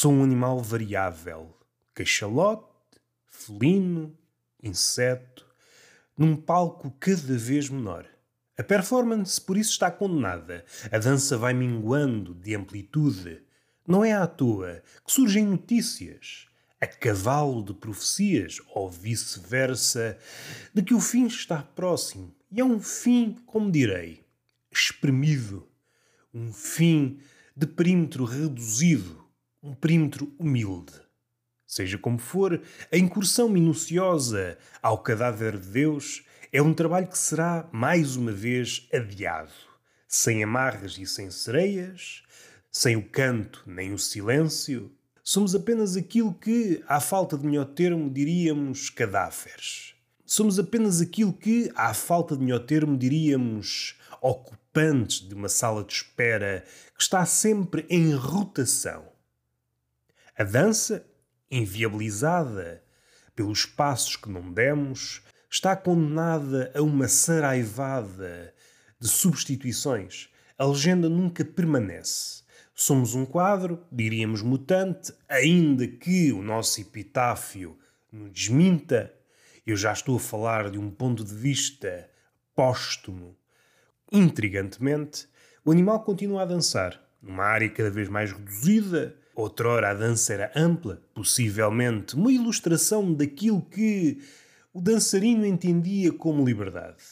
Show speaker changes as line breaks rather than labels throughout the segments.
Sou um animal variável, cachalote, felino, inseto, num palco cada vez menor. A performance, por isso, está condenada. A dança vai minguando de amplitude. Não é à toa que surgem notícias, a cavalo de profecias, ou vice-versa, de que o fim está próximo. E é um fim, como direi, espremido. Um fim de perímetro reduzido, um perímetro humilde. Seja como for, a incursão minuciosa ao cadáver de Deus é um trabalho que será, mais uma vez, adiado. Sem amarras e sem sereias, sem o canto nem o silêncio, somos apenas aquilo que, à falta de melhor termo, diríamos cadáveres. Somos apenas aquilo que, à falta de melhor termo, diríamos ocupantes de uma sala de espera que está sempre em rotação. A dança, inviabilizada pelos passos que não demos, está condenada a uma saraivada de substituições. A legenda nunca permanece. Somos um quadro, diríamos mutante, ainda que o nosso epitáfio nos desminta. Eu já estou a falar de um ponto de vista póstumo. Intrigantemente, o animal continua a dançar, numa área cada vez mais reduzida. Outrora a dança era ampla, possivelmente uma ilustração daquilo que o dançarino entendia como liberdade.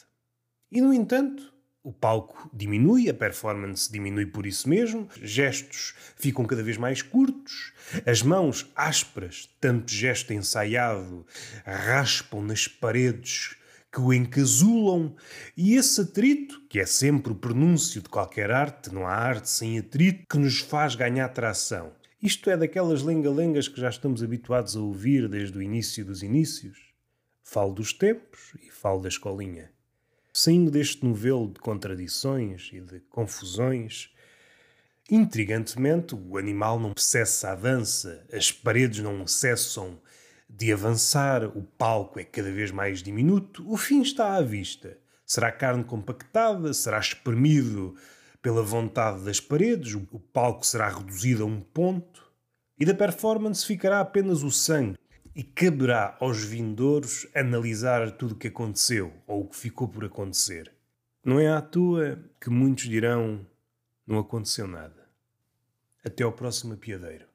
E, no entanto, o palco diminui, a performance diminui por isso mesmo, gestos ficam cada vez mais curtos, as mãos ásperas, tanto gesto ensaiado, raspam nas paredes que o encasulam, e esse atrito, que é sempre o pronúncio de qualquer arte, não há arte sem atrito, que nos faz ganhar tração. Isto é daquelas lenga-lengas que já estamos habituados a ouvir desde o início dos inícios. Falo dos tempos e falo da escolinha. Saindo deste novelo de contradições e de confusões, intrigantemente o animal não cessa a dança, as paredes não cessam de avançar, o palco é cada vez mais diminuto, o fim está à vista. Será carne compactada? Será espremido pela vontade das paredes? O palco será reduzido a um ponto? E da performance ficará apenas o sangue, e caberá aos vindouros analisar tudo o que aconteceu ou o que ficou por acontecer. Não é à toa que muitos dirão: não aconteceu nada. Até ao próximo apiadeiro.